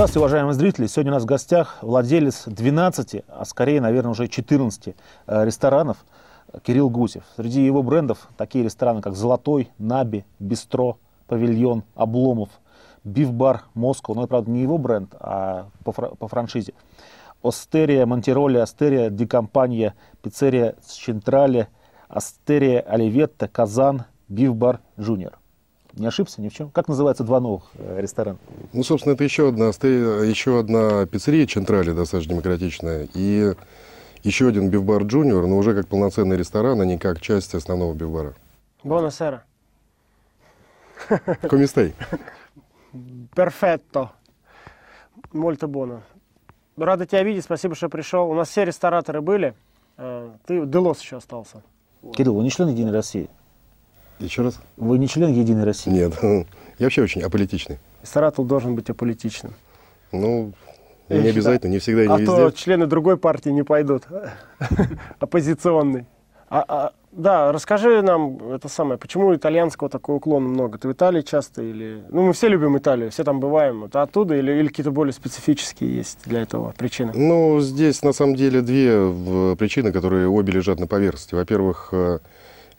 Здравствуйте, уважаемые зрители. Сегодня у нас в гостях владелец 12, а скорее, наверное, уже 14 э, ресторанов Кирилл Гусев. Среди его брендов такие рестораны, как «Золотой», «Наби», «Бистро», «Павильон», «Обломов», «Бифбар», «Москва». Но это, правда, не его бренд, а по, фра- по франшизе. «Остерия», «Монтироли», «Астерия», «Дикомпания», «Пиццерия Централе», «Астерия», «Оливетта», «Казан», «Бифбар», «Жуниор». Не ошибся ни в чем? Как называются два новых э, ресторана? Ну, собственно, это еще одна, еще одна пиццерия Централи, достаточно демократичная, и еще один бифбар Джуниор, но уже как полноценный ресторан, а не как часть основного бифбара. Buonasera. Комистей. Перфетто. Мольто боно. Рада тебя видеть, спасибо, что пришел. У нас все рестораторы были. Э, Ты Делос еще остался. Кирилл, вы не член Единой России? Еще раз? Вы не член Единой России? Нет. Я вообще очень аполитичный. Ресторатор должен быть аполитичным. Ну, Я не считаю- обязательно, не всегда и не а везде. то члены другой партии не пойдут. Оппозиционный. А, а, да, расскажи нам это самое, почему итальянского такого уклона много? Ты в Италии часто или... Ну, мы все любим Италию, все там бываем. Это оттуда или, или какие-то более специфические есть для этого причины? Ну, здесь на самом деле две в- причины, которые обе лежат на поверхности. Во-первых, э,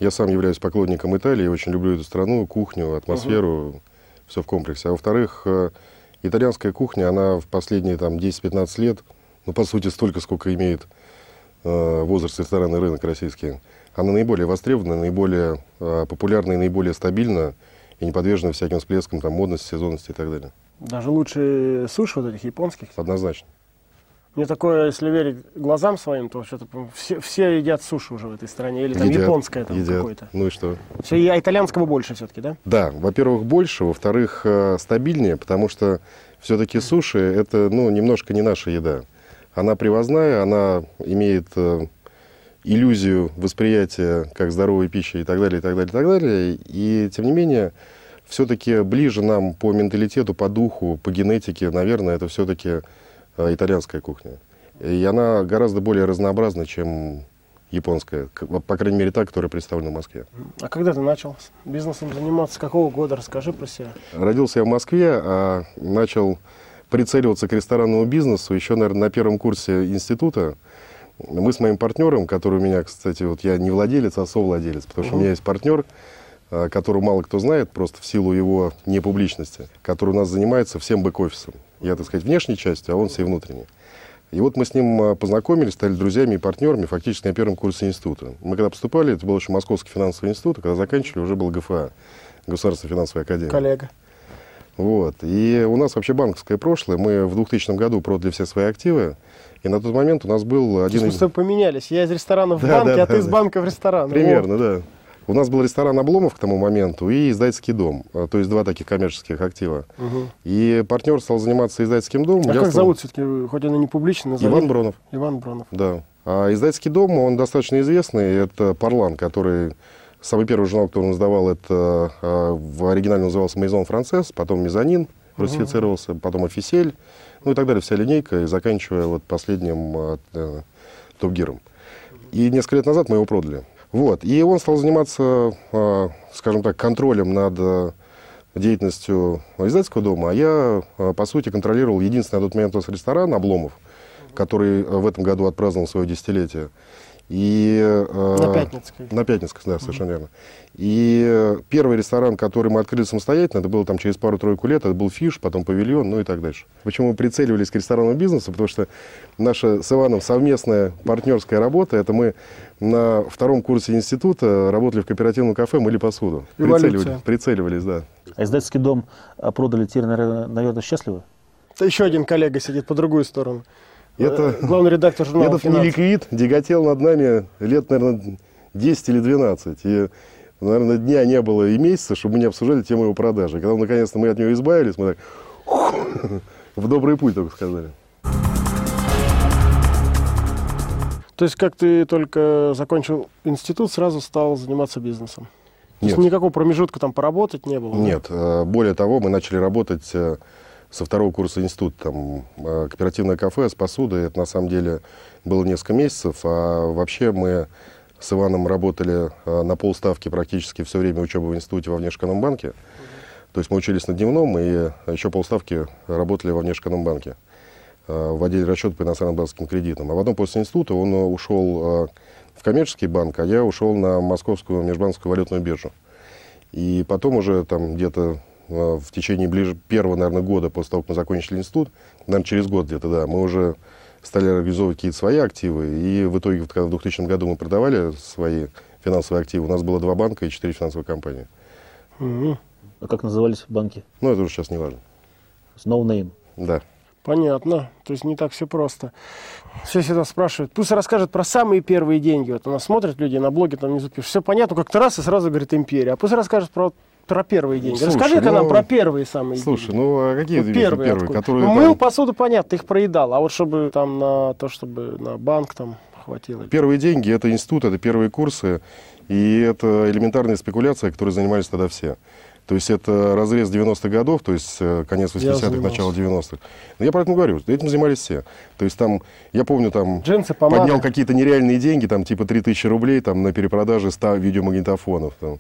я сам являюсь поклонником Италии, очень люблю эту страну, кухню, атмосферу, все в комплексе. А во-вторых, э, итальянская кухня, она в последние там 10-15 лет, ну, по сути, столько, сколько имеет э, возраст ресторанный рынок российский, она наиболее востребована, наиболее э, популярна и наиболее стабильна и не подвержена всяким всплескам там, модности, сезонности и так далее. Даже лучше суши вот этих японских. Однозначно. Мне такое, если верить глазам своим, то по-моему, все, все едят суши уже в этой стране. Или там Едят, японское там едят. какое-то. Ну и что? Все, а итальянского больше все-таки, да? Да, во-первых, больше, во-вторых, э, стабильнее, потому что все-таки суши это ну, немножко не наша еда. Она привозная, она имеет э, иллюзию восприятия как здоровой пищи и так далее, и так далее, и так далее. И тем не менее, все-таки ближе нам по менталитету, по духу, по генетике, наверное, это все-таки итальянская кухня. И она гораздо более разнообразна, чем японская, по крайней мере, та, которая представлена в Москве. А когда ты начал бизнесом заниматься? С какого года? Расскажи про себя. Родился я в Москве, а начал прицеливаться к ресторанному бизнесу еще, наверное, на первом курсе института. Мы с моим партнером, который у меня, кстати, вот я не владелец, а совладелец, потому что у меня есть партнер, а, которого мало кто знает, просто в силу его непубличности, который у нас занимается всем бэк-офисом. Я, так сказать, внешней частью, а он всей внутренней. И вот мы с ним а, познакомились, стали друзьями и партнерами фактически на первом курсе института. Мы когда поступали, это был еще Московский финансовый институт, а когда заканчивали, уже был ГФА, Государственная финансовая академия. Коллега. Вот. И у нас вообще банковское прошлое. Мы в 2000 году продали все свои активы. И на тот момент у нас был То один... есть мы с тобой поменялись. Я из ресторана в Да, банк, да, а ты да, из да. банка в ресторан. Примерно, да. У нас был ресторан Обломов к тому моменту и издательский дом. А, То есть два таких коммерческих актива. Мгм. И партнер стал заниматься издательским домом. А я как стал- зовут все-таки, хоть он и не публичный, назови. Иван Бронов. Иван Бронов. Да. А издательский дом, он достаточно известный. Это Парлан, который... Самый первый журнал, который он издавал, это а, в оригинале назывался Мейзон Францесс, потом Мезонин русифицировался, потом Офисель, ну и так далее, вся линейка, и заканчивая вот последним э, Топ-Гиром. И несколько лет назад мы его продали. Вот. И он стал заниматься, а, скажем так, контролем над а, деятельностью издательского дома, а я, а, по сути, контролировал единственный на тот момент ресторан «Обломов», который а, в этом году отпраздновал свое десятилетие. И, э, На Пятницкой. На Пятницкой, да, совершенно верно. И э, первый ресторан, который мы открыли самостоятельно, это было там через пару-тройку лет, это был Фиш, потом Павильон, ну и так дальше. Почему мы прицеливались к ресторанному бизнесу? Потому что наша с Иваном совместная партнерская работа, это мы на втором курсе института работали в кооперативном кафе, мыли посуду. Прицеливались, прицеливались, да. А издательский дом продали теперь, наверное, наверное, счастливы? Это еще один коллега сидит по другую сторону. Это- Э, Главный редактор журнала Этот «Финансы». неликвид тяготел над нами лет, наверное, 10 или 12. И, наверное, дня не было и месяца, чтобы мы не обсуждали тему его продажи. Когда, наконец-то, мы от него избавились, мы так в добрый путь только сказали. То есть, как ты только закончил институт, сразу стал заниматься бизнесом? То есть Нет. никакого промежутка там поработать не было? Нет, э, более того, мы начали работать э, со второго курса института. Там э, кооперативное кафе с посудой, это на самом деле было несколько месяцев, а вообще мы с Иваном работали э, на полставки практически все время учебы в институте во внешэкономбанке. То есть мы учились на дневном и еще полставки работали во внешэкономбанке э, в отделе расчета по иностранным банковским кредитам. А потом после института он ушел в коммерческий банк, а я ушел на московскую межбанковскую валютную биржу. И потом уже там где-то в течение ближе первого, наверное, года после того, как мы закончили институт, наверное, через год где-то, да, мы уже стали организовывать какие-то свои активы. И в итоге, когда в 2000 году мы продавали свои финансовые активы, у нас было два банка и четыре финансовые компании. Мгм. А как назывались банки? Ну, это уже сейчас не важно. No name. Да. Понятно. То есть не так все просто. Все всегда спрашивают. Пусть расскажет про самые первые деньги. Вот у нас смотрят люди на блоге, там внизу пишут. Все понятно, как-то раз и сразу говорит империя. А пусть расскажет про, про первые деньги. Слушай, Расскажи-ка ну, нам про первые самые Слушай, деньги. ну а какие Вот две первые, первые откуда? которые Ну, там- мыл посуду, понятно, ты их проедал. А вот чтобы там на то, чтобы на банк там хватило. Первые деньги – это институт, это первые курсы, и это элементарная спекуляция, которой занимались тогда все. То есть это разрез 90-х годов, то есть э, конец Я 80-х, занимался. начало 90-х. Но я про это говорю, этим занимались все. То есть там, я помню, там Джинсы, поднял какие-то нереальные деньги, там типа 3000 рублей там, на перепродаже 100 видеомагнитофонов. Там,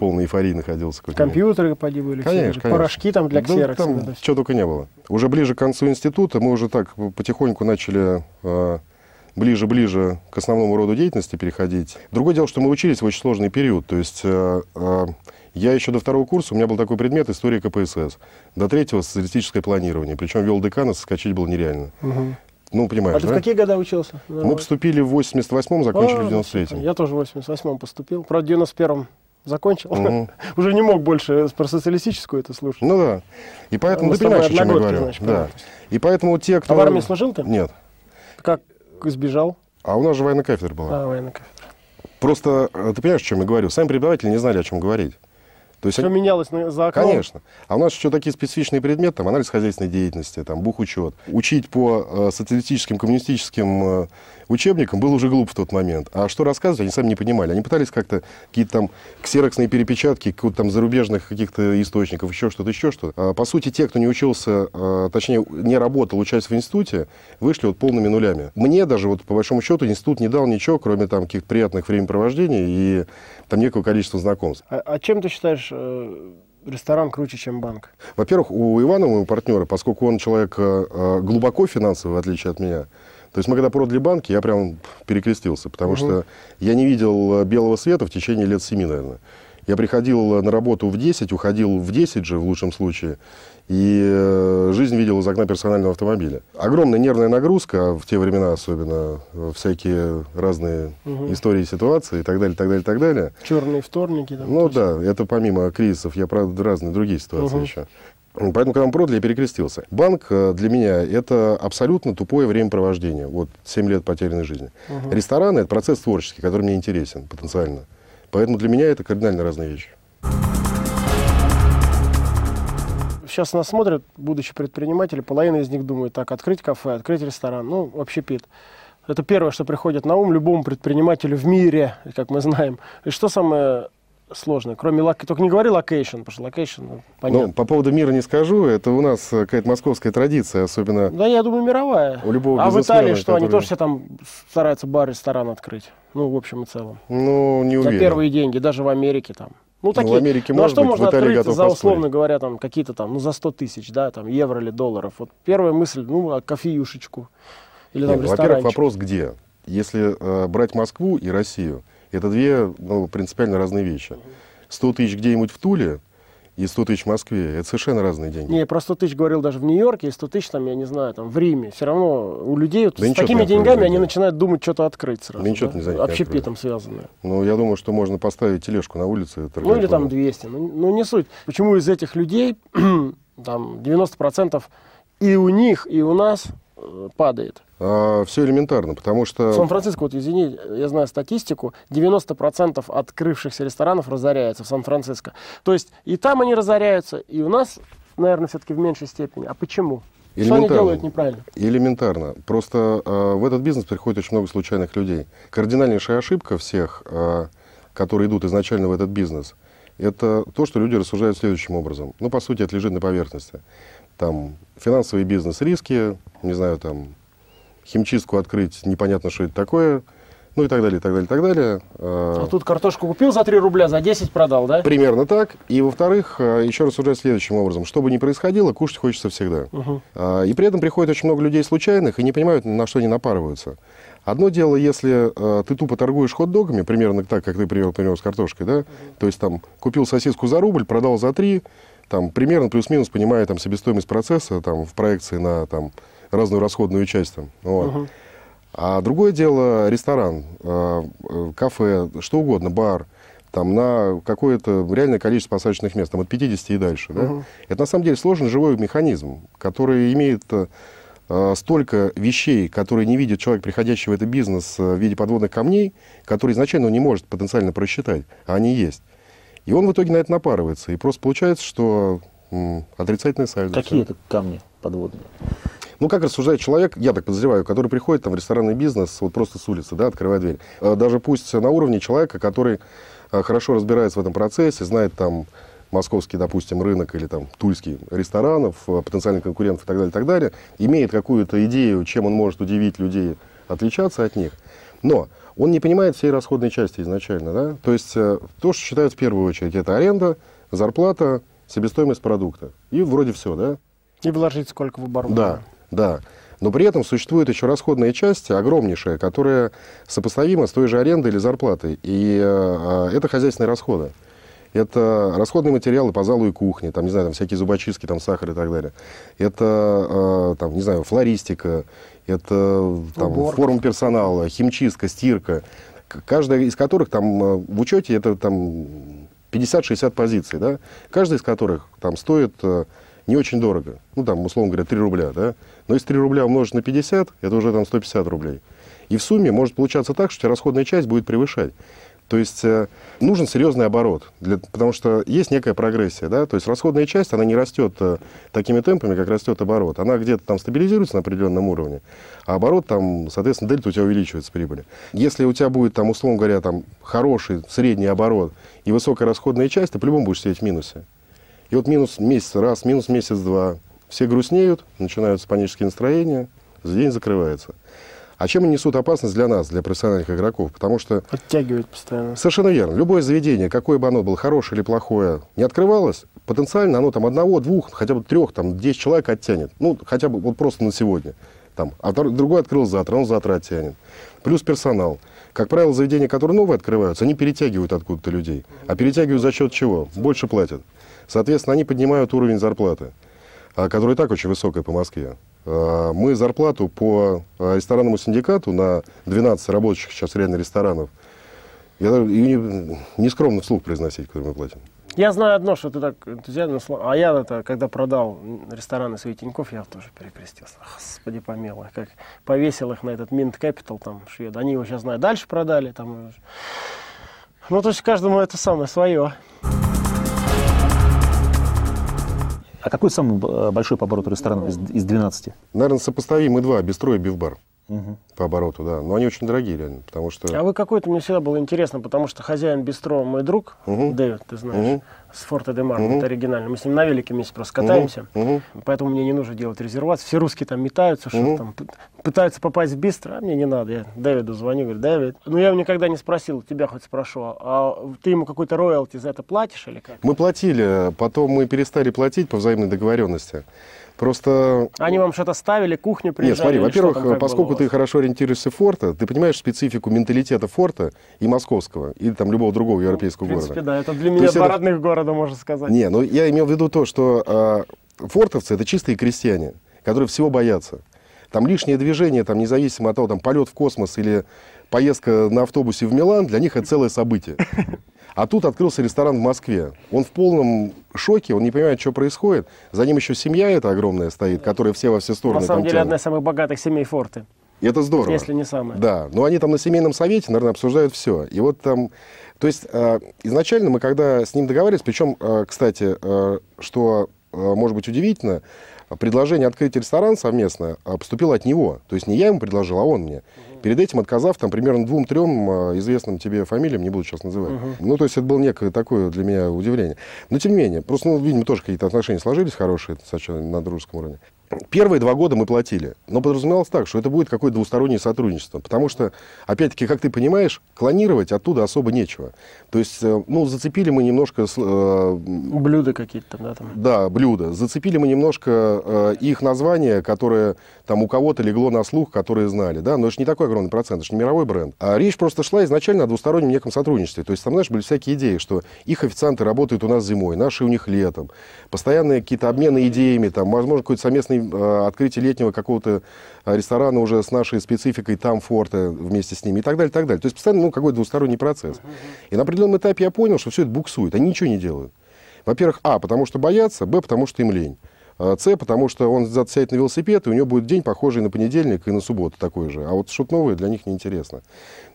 полной эйфории находился. Компьютеры поди были. Конечно, конечно. Порошки там для Да, ксерокса. там вот это всё. чего только не было. Уже ближе к концу института мы уже так потихоньку начали э, ближе-ближе к основному роду деятельности переходить. Другое дело, что мы учились в очень сложный период. То есть э, э, я еще до второго курса, у меня был такой предмет история КПСС. До третьего социалистическое планирование. Причем вел декана, соскочить было нереально. Мгм. Ну, А понимаешь, ты в да? какие года учился? Мы поступили в 88-м, закончили А, в 93-м. Я тоже в 88-м поступил. Правда, в 91-м закончил. Мгм. Уже не мог больше про социалистическую это слушать. Ну да. И поэтому Мы ты с тобой понимаешь, о чем я говорю. значит, да. И поэтому те, кто... А в армии служил ты? Нет. Как избежал? А у нас же военная кафедра была. А, военная кафедра. Просто э, ты понимаешь, о чем я говорю? Сами преподаватели не знали, о чем говорить. То есть Все они- менялось на- за окном. Конечно. А у нас еще такие специфичные предметы, там, анализ хозяйственной деятельности, там, бухучет. Учить по э, социалистическим, коммунистическим э, учебникам было уже глупо в тот момент. А что рассказывать, они сами не понимали. Они пытались как-то какие-то там ксероксные перепечатки каких-то там зарубежных каких-то источников, еще что-то, еще что-то. А, по сути, те, кто не учился, э, точнее, не работал, учась в институте, вышли вот полными нулями. Мне даже, вот по большому счету, институт не дал ничего, кроме там каких-то приятных времяпровождений и там некого количества знакомств. А, а чем ты считаешь э, ресторан круче, чем банк? Во-первых, у Ивана, моего партнера, поскольку он человек э, э, глубоко финансовый, в отличие от меня, то есть мы когда продали банки, я прям перекрестился, потому что я не видел э, белого света в течение лет семи, наверное. Я приходил э, на работу в 10, уходил в 10 же, в лучшем случае, и э, жизнь видел из окна персонального автомобиля. Огромная нервная нагрузка, в те времена особенно, всякие разные истории, ситуации и так далее, так далее, так далее. Черные вторники. Там, Ну да, это помимо кризисов, я, правда, разные другие ситуации Мгм. еще. Поэтому, когда мы продали, я перекрестился. Банк э, для меня – это абсолютно тупое времяпровождение. Вот 7 лет потерянной жизни. Рестораны – это процесс творческий, который мне интересен потенциально. Поэтому для меня это кардинально разные вещи. Сейчас нас смотрят будущие предприниматели, половина из них думают, так, открыть кафе, открыть ресторан, ну, вообще пит. Это первое, что приходит на ум любому предпринимателю в мире, как мы знаем. И что самое сложное, кроме лок... Только не говори location, потому что location, ну, понятно. Ну, по поводу мира не скажу, это у нас какая-то московская традиция, особенно Да, я думаю, мировая. у любого а в Италии что, они который- тоже все там стараются бар, ресторан открыть? Ну, в общем и целом. Ну, не За уверен. первые деньги, даже в Америке там. Ну, такие, в Америке ну, а может что быть, в можно Италии открыть готов за, условно поспорить. говоря, там, какие-то там, ну, за 100 тысяч, да, там, евро или долларов? Вот первая мысль, ну, а кофеюшечку. Или там Нет, ну, во-первых, вопрос где? Если э, брать Москву и Россию, это две ну, принципиально разные вещи. 100 тысяч где-нибудь в Туле и 100 тысяч в Москве – это совершенно разные деньги. Не, про 100 тысяч говорил даже в Нью-Йорке, и 100 тысяч там, я не знаю, там, в Риме. Все равно у людей вот Да с ничего ты такими деньгами они начинают думать что-то открыть сразу. Да ничего да? не за них не Общепитом связанное. Ну, я думаю, что можно поставить тележку на улице. Ну, или там лотом. 200. Ну, ну, не суть. Почему из этих людей там 90% и у них, и у нас э, падает? Все элементарно, потому В что... Сан-Франциско, вот извини, я знаю статистику, 90% открывшихся ресторанов разоряется в Сан-Франциско. То есть и там они разоряются, и у нас, наверное, все-таки в меньшей степени. А почему? Что они Элементарно. делают неправильно? Элементарно. Просто э, в этот бизнес приходит очень много случайных людей. Кардинальнейшая ошибка всех, э, которые идут изначально в этот бизнес, это то, что люди рассуждают следующим образом. Ну, по сути, это лежит на поверхности. Там финансовый бизнес, риски, не знаю, там химчистку открыть, непонятно, что это такое. ну и так далее, и так далее, и так далее. А тут картошку купил за 3 рубля, за 10 продал, да? Примерно так. И, во-вторых, э, еще рассуждать следующим образом. Что бы ни происходило, кушать хочется всегда. Угу. И при этом приходит очень много людей случайных и не понимают, на что они напарываются. Одно дело, если э, ты тупо торгуешь хот-догами, примерно так, как ты привел пример с картошкой, да, то есть там купил сосиску за рубль, продал за три, там примерно плюс-минус понимая там себестоимость процесса там в проекции на там разную расходную часть там. Вот. Угу. А другое дело ресторан, э, кафе, что угодно, бар, там на какое-то реальное количество посадочных мест, там от 50 и дальше. Да? Мгм. Это на самом деле сложный живой механизм, который имеет э, э, столько вещей, которые не видит человек, приходящий в этот бизнес э, в виде подводных камней, которые изначально он не может потенциально просчитать, а они есть. И он в итоге на это напарывается. И просто получается, что м, отрицательное сальдо. Какие это камни подводные? Ну, как рассуждает человек, я так подозреваю, который приходит там, в ресторанный бизнес вот просто с улицы, да, открывает дверь. Э, Даже пусть на уровне человека, который э, хорошо разбирается в этом процессе, знает там московский, допустим, рынок или там тульский ресторанов, э, потенциальных конкурентов и так далее, и так далее, имеет какую-то идею, чем он может удивить людей, отличаться от них. Но он не понимает всей расходной части изначально, да? То есть то, что считают в первую очередь, это аренда, зарплата, себестоимость продукта. И вроде все, да? И вложить сколько в оборот. Да, да. Но при этом существует еще расходная часть, огромнейшая, которая сопоставима с той же арендой или зарплатой. И э, это хозяйственные расходы. Это расходные материалы по залу и кухне, там, не знаю, там всякие зубочистки, там, сахар и так далее. Это, э, там, не знаю, флористика, это там, Уборка. форма персонала, химчистка, стирка. Каждая из которых там в учете это там 50-60 позиций, да? Каждая из которых там стоит не очень дорого. Ну, там, условно говоря, 3 рубля, да? Но если 3 рубля умножить на 50, это уже там 150 рублей. И в сумме может получаться так, что у тебя расходная часть будет превышать. То есть э, нужен серьезный оборот, для, потому что есть некая прогрессия, да, то есть расходная часть, она не растет э, такими темпами, как растет оборот, она где-то там стабилизируется на определенном уровне, а оборот там, соответственно, дельта у тебя увеличивается прибыли. Если у тебя будет там, условно говоря, там хороший средний оборот и высокая расходная часть, ты по-любому будешь сидеть в минусе. И вот минус месяц раз, минус месяц два, все грустнеют, начинаются панические настроения, день закрывается. А чем они несут опасность для нас, для профессиональных игроков? Потому что Подтягивает постоянно. Совершенно верно. Любое заведение, какое бы оно было, хорошее или плохое, не открывалось, потенциально оно там одного, двух, хотя бы трех, там, 10 человек оттянет. Ну, хотя бы вот просто на сегодня. Там, а другой открыл завтра, он завтра оттянет. Плюс персонал. Как правило, заведения, которые новые открываются, они перетягивают откуда-то людей. А перетягивают за счет чего? Больше платят. Соответственно, они поднимают уровень зарплаты, а, которая и так очень высокая по Москве. А, Мы зарплату по а, ресторанному синдикату на 12 рабочих сейчас реально ресторанов я не, не скромно вслух произносить, который мы платим. Я знаю одно, что ты так энтузиазм, а я это, когда продал рестораны свои Тинькофф, я тоже перекрестился. Господи помилуй, как повесил их на этот Mint Capital, там, швед. Они его сейчас, знаю, дальше продали, там. Ну, то есть каждому это самое свое. А какой самый э, большой по обороту ресторан из, из 12? Наверное, сопоставимы два, бистро и бифбар Мгм. по обороту, да. Но они очень дорогие, реально, потому что... А вы какой-то, мне всегда было интересно, потому что хозяин бистро мой друг, Мгм. Дэвид, ты знаешь, Мгм. с Форта де Мар, Мгм. это оригинально. Мы с ним на велике вместе просто катаемся. Мгм. Поэтому мне не нужно делать резервацию. Все русские там метаются, что Мгм. там пы- пытаются попасть в бистро, а мне не надо. Я Дэвиду звоню, говорю, Дэвид. Ну, я его никогда не спросил, тебя хоть спрошу, а ты ему какой-то роялти за это платишь или как? Мы платили, потом мы перестали платить по взаимной договоренности. Просто... Они вам что-то ставили, кухню приезжали? Нет, смотри, во-первых, поскольку ты хорошо ориентируешься в форта, ты понимаешь специфику менталитета форта и московского, или там любого другого европейского В принципе, города. да, это для То меня есть два это- родных города, можно сказать. Не, ну я имел в виду то, что а, фортовцы это чистые крестьяне, которые всего боятся. Там лишнее движение, там, независимо от того, там, полет в космос или поездка на автобусе в Милан, для них это целое событие. А тут открылся ресторан в Москве. Он в полном шоке, он не понимает, что происходит. За ним еще семья эта огромная стоит, которая все во все стороны На самом деле, тянут. одна из самых богатых семей Форты, И это здорово. если не самая. Да, но они там на семейном совете, наверное, обсуждают все. И вот там, то есть э, изначально мы, когда с ним договаривались, причем, э, кстати, э, что э, может быть удивительно, предложение открыть ресторан совместно поступило от него. То есть не я ему предложил, а он мне. Перед этим отказав там примерно двум-трем э, известным тебе фамилиям, не буду сейчас называть. Ну, то есть это было некое такое для меня удивление. Но тем не менее, просто, ну, видимо, тоже какие-то отношения сложились хорошие сначала на дружеском уровне. Первые два года мы платили, но подразумевалось так, что это будет какое-то двустороннее сотрудничество, потому что, опять-таки, как ты понимаешь, клонировать оттуда особо нечего. То есть, э, ну, зацепили мы немножко... Э, блюда какие-то да? Там. Да, блюда. Зацепили мы немножко э, их название, которое там у кого-то легло на слух, которые знали, да, но это же не такой огромный процент, это же не мировой бренд. А речь просто шла изначально о двустороннем неком сотрудничестве. То есть, там, знаешь, были всякие идеи, что их официанты работают у нас зимой, наши у них летом, постоянные какие-то обмены идеями, там, возможно, какой-то совместный Э, открытие летнего какого-то э, ресторана уже с нашей спецификой, там форта вместе с ними и так далее, и так далее. То есть постоянно ну, какой-то двусторонний процесс. И на определенном этапе я понял, что все это буксует, они ничего не делают. Во-первых, а, потому что боятся, б, потому что им лень. А, С, потому что он сядет на велосипед, и у него будет день похожий на понедельник и на субботу такой же. А вот что-то новое для них неинтересно.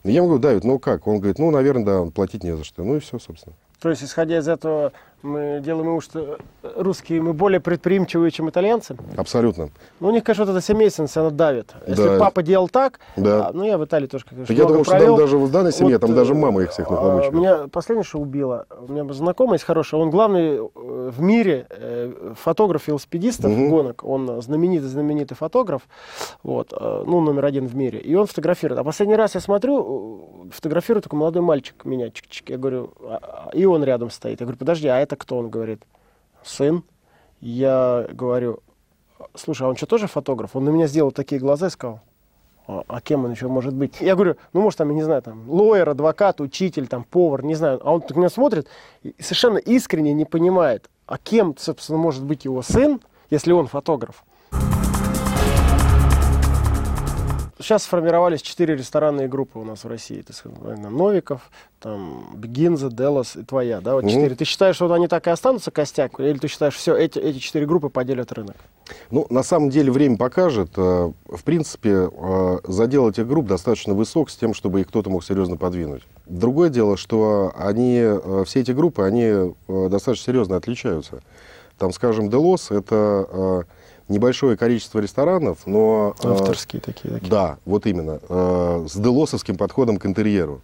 И я ему говорю, Давид, ну как? Он говорит, ну, наверное, да, платить не за что. Ну и все, собственно. То есть, исходя из этого, мы делаем вывод, что русские мы более предприимчивые, чем итальянцы? Абсолютно. Ну, у них, конечно, вот эта семейственность, она давит. Если Да. папа делал так, Да. а, ну, я в Италии тоже, конечно, Я думаю, что там даже в данной семье, там э, даже мама их всех а, нахлобучивает. Меня последнее, что убило, у меня знакомый есть хороший, он главный э, в мире э, фотограф велосипедистов Мгм. гонок, он знаменитый, знаменитый фотограф, вот, э, ну, номер один в мире, и он фотографирует. А последний раз я смотрю, э, фотографирует такой молодой мальчик меня, чик-чик, я говорю, а- а- и он рядом стоит. Я говорю, подожди, а это кто? Он говорит, сын. Я говорю, слушай, а он что, тоже фотограф? Он на меня сделал такие глаза и сказал, а, а кем он еще может быть? Я говорю, ну, может, там, я не знаю, там, лоер, адвокат, учитель, там, повар, не знаю. А он так меня смотрит и совершенно искренне не понимает, а кем, собственно, может быть его сын, если он фотограф. Сейчас сформировались четыре ресторанные группы у нас в России. Ты сказал, Новиков, там, Бегинза, Делос и твоя, да, вот Мгм. четыре. Ты считаешь, что вот они так и останутся, костяк, или ты считаешь, все, эти, эти четыре группы поделят рынок? Ну, на самом деле, время покажет. Э, В принципе, э, задел этих групп достаточно высок с тем, чтобы их кто-то мог серьезно подвинуть. Другое дело, что они, э, все эти группы, они достаточно серьезно отличаются. Там, скажем, Делос – это небольшое количество ресторанов, но... э, Авторские такие. такие. Да, вот именно. э, С делосовским подходом к интерьеру.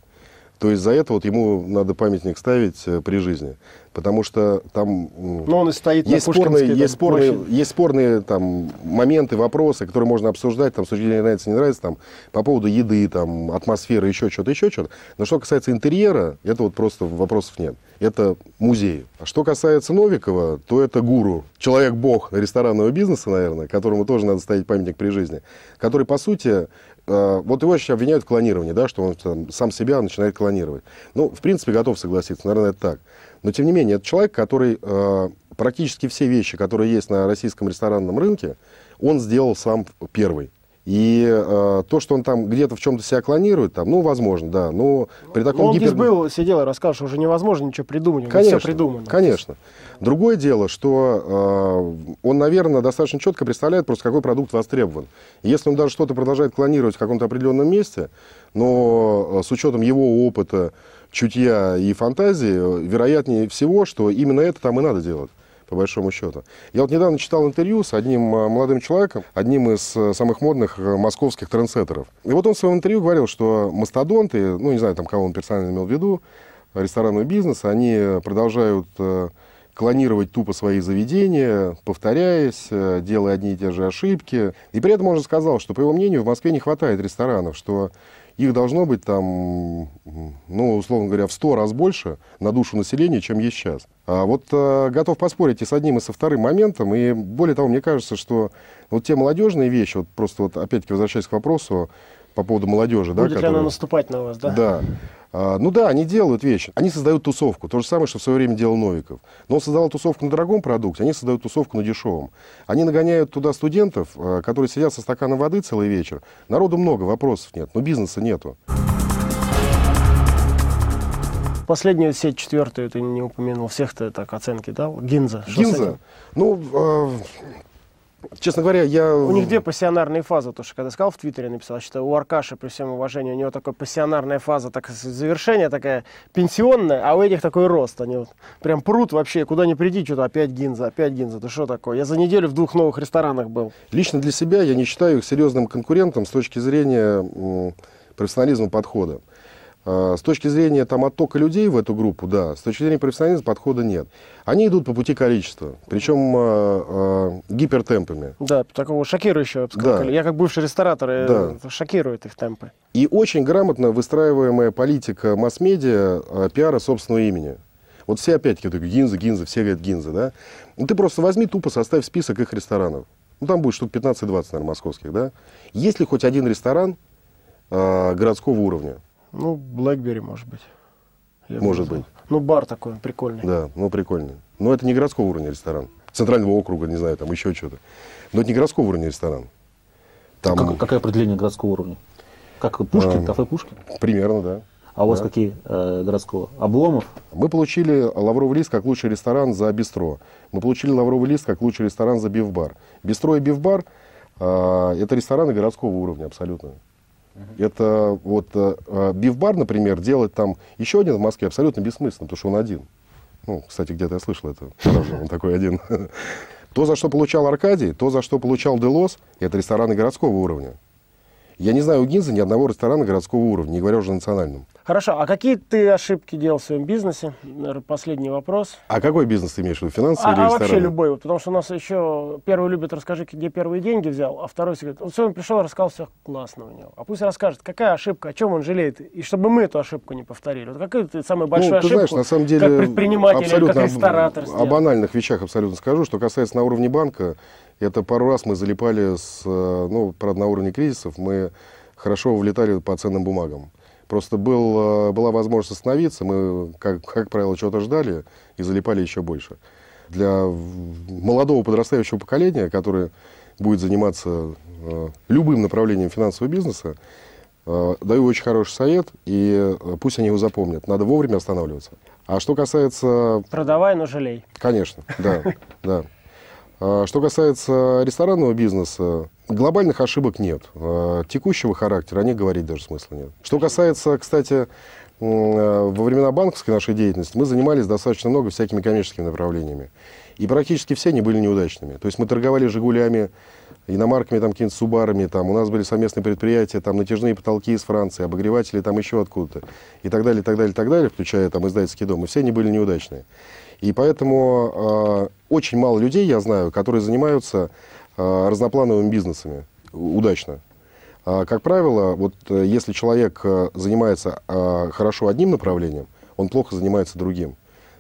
То есть за это вот ему надо памятник ставить э, при жизни. Потому что там... Но он и стоит есть на спорные, Пушкинской, есть, там, спорные, есть спорные там, моменты, вопросы, которые можно обсуждать, там, с точки зрения нравится, не нравится, там, по поводу еды, там, атмосферы, еще что-то, еще что-то. Но что касается интерьера, это вот просто вопросов нет. Это музей. А что касается Новикова, то это гуру, человек-бог ресторанного бизнеса, наверное, которому тоже надо ставить памятник при жизни, который, по сути, вот его сейчас обвиняют в клонировании, да, что он там, сам себя начинает клонировать. Ну, в принципе, готов согласиться, наверное, это так. Но, тем не менее, это человек, который э, практически все вещи, которые есть на российском ресторанном рынке, он сделал сам первый. И э, то, что он там где-то в чем-то себя клонирует, там, ну, возможно, да. Но при таком Ну, он гипер- здесь был, сидел и рассказал, что уже невозможно ничего придумать, Конечно, все придумано. конечно. Другое дело, что э, он, наверное, достаточно четко представляет просто, какой продукт востребован. И Если он даже что-то продолжает клонировать в каком-то определенном месте, но э, с учетом его опыта, чутья и фантазии, э, вероятнее всего, что именно это там и надо делать по большому счету. Я вот недавно читал интервью с одним э, молодым человеком, одним из э, самых модных э, московских трендсеттеров. И вот он в своем интервью говорил, что мастодонты, ну, не знаю, там, кого он персонально имел в виду, ресторанного бизнеса, они продолжают клонировать тупо свои заведения, повторяясь, делая одни и те же ошибки. И при этом он же сказал, что, по его мнению, в Москве не хватает ресторанов, что их должно быть там, ну, условно говоря, в сто раз больше на душу населения, чем есть сейчас. А вот э, готов поспорить и с одним, и со вторым моментом. И более того, мне кажется, что вот те молодежные вещи, вот просто вот опять-таки возвращаясь к вопросу по поводу молодежи, да, Будет ли она которая- наступать на вас, да? да. А, ну да, они делают вещи. Они создают тусовку. То же самое, что в свое время делал Новиков. Но он создавал тусовку на дорогом продукте, они создают тусовку на дешевом. Они нагоняют туда студентов, а, которые сидят со стаканом воды целый вечер. Народу много, вопросов нет, но бизнеса нету. Последнюю сеть, четвертую, ты не упомянул. Всех ты так оценки дал? Гинза. Гинза, ну, а, честно говоря, я... У них две пассионарные фазы, то, что когда сказал в Твиттере, написал, что у Аркаши, при всем уважении, у него такая пассионарная фаза, так, завершение такая пенсионная, а у этих такой рост. Они вот прям прут вообще, куда ни приди, что-то опять Гинза, опять Гинза. Ты что такое? Я за неделю в двух новых ресторанах был. Лично для себя я не считаю их серьезным конкурентом с точки зрения профессионализма подхода. А, С точки зрения там, оттока людей в эту группу, да. С точки зрения профессионализма подхода нет. Они идут по пути количества, причем а, а, гипертемпами. Да, такого шокирующего, я бы сказал. Да. Я как бывший ресторатор, э, Да. шокирует их темпы. И очень грамотно выстраиваемая политика масс-медиа а, пиара собственного имени. Вот все опять-таки такие Гинза, Гинза, все говорят Гинза, да? Ну ты просто возьми, тупо составь список их ресторанов. Ну там будет штук 15-20, наверное, московских, да? Есть ли хоть один ресторан а, городского уровня? Ну, Блэкбери, может быть. Я Может быть. Ну, бар такой прикольный. Да, ну прикольно. Но это не городского уровня ресторан. Центрального округа, не знаю, там еще что-то. Но это не городского уровня ресторан. Там Как- какое определение городского уровня? Как Пушкин, А. кафе Пушкин? примерно, да. А у вас да. какие э, городского? Обломов? Мы получили лавровый лист как лучший ресторан за бистро. Мы получили лавровый лист как лучший ресторан за бифбар. Бистро и бифбар а, это рестораны городского уровня абсолютно. Это вот а, а, например, делать там еще один в Москве абсолютно бессмысленно, потому что он один. Ну, кстати, где-то я слышал это. Он такой один. То, за что получал Аркадий, то, за что получал Делос, это рестораны городского уровня. Я не знаю у Гинза ни одного ресторана городского уровня, не говоря уже о национальном. Хорошо, а какие ты ошибки делал в своем бизнесе? Наверное, последний вопрос. А какой бизнес ты имеешь в виду, финансовый А, или а вообще любой, потому что у нас еще первый любит расскажи, где первые деньги взял, а второй всегда говорит, вот сегодня пришел, рассказал, все классно у него. А пусть расскажет, какая ошибка, о чем он жалеет, и чтобы мы эту ошибку не повторили. Вот какая ты самая большая ну, ты ошибку, знаешь, на самом деле, как предприниматель или абсолютно как об- ресторатор О, сделал? банальных вещах абсолютно скажу. Что касается на уровне банка, это пару раз мы залипали с, э, ну, правда, на уровне кризисов, мы хорошо влетали по ценным бумагам. Просто был, э, была возможность остановиться, мы, как, как правило, чего-то ждали и залипали еще больше. Для молодого подрастающего поколения, которое будет заниматься э, любым направлением финансового бизнеса, э, даю очень хороший совет, и пусть они его запомнят. Надо вовремя останавливаться. А что касается Продавай, но жалей. Конечно, да, да. А, Что касается ресторанного бизнеса, глобальных ошибок нет. А, Текущего характера о них говорить даже смысла нет. Что касается, кстати, э, во времена банковской нашей деятельности мы занимались достаточно много всякими коммерческими направлениями. И практически все они были неудачными. То есть мы торговали «Жигулями», иномарками, там, какими-то «Субарами», там, у нас были совместные предприятия, там, натяжные потолки из Франции, обогреватели там еще откуда-то, и так далее, и так далее, и так далее, включая там издательский дом, и все они были неудачные. И поэтому э, очень мало людей, я знаю, которые занимаются э, разноплановыми бизнесами удачно. А, как правило, вот э, если человек э, занимается хорошо одним направлением, он плохо занимается другим.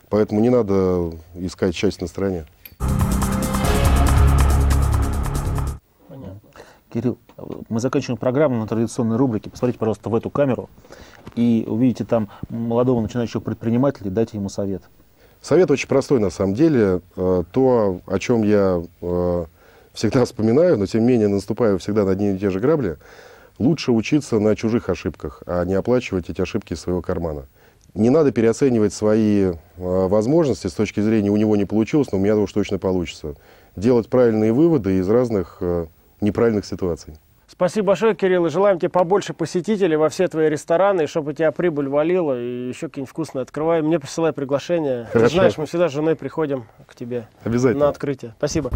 Поэтому не надо искать счастье на стороне. Понятно. Кирилл, мы заканчиваем программу на традиционной рубрике. Посмотрите, пожалуйста, в эту камеру и увидите там молодого начинающего предпринимателя и дайте ему совет. Совет очень простой на самом деле. Э, То, о чем я э, всегда вспоминаю, но тем не менее наступаю всегда на одни и те же грабли, лучше учиться на чужих ошибках, а не оплачивать эти ошибки из своего кармана. Не надо переоценивать свои э, возможности с точки зрения «у него не получилось, но у меня уж точно получится». Делать правильные выводы из разных неправильных ситуаций. Спасибо большое, Кирилл, и желаем тебе побольше посетителей во все твои рестораны, и чтобы у тебя прибыль валила, и еще какие-нибудь вкусные открывай. Мне присылай приглашение. Ты Хорошо. знаешь, мы всегда с женой приходим к тебе Обязательно. на открытие. Спасибо.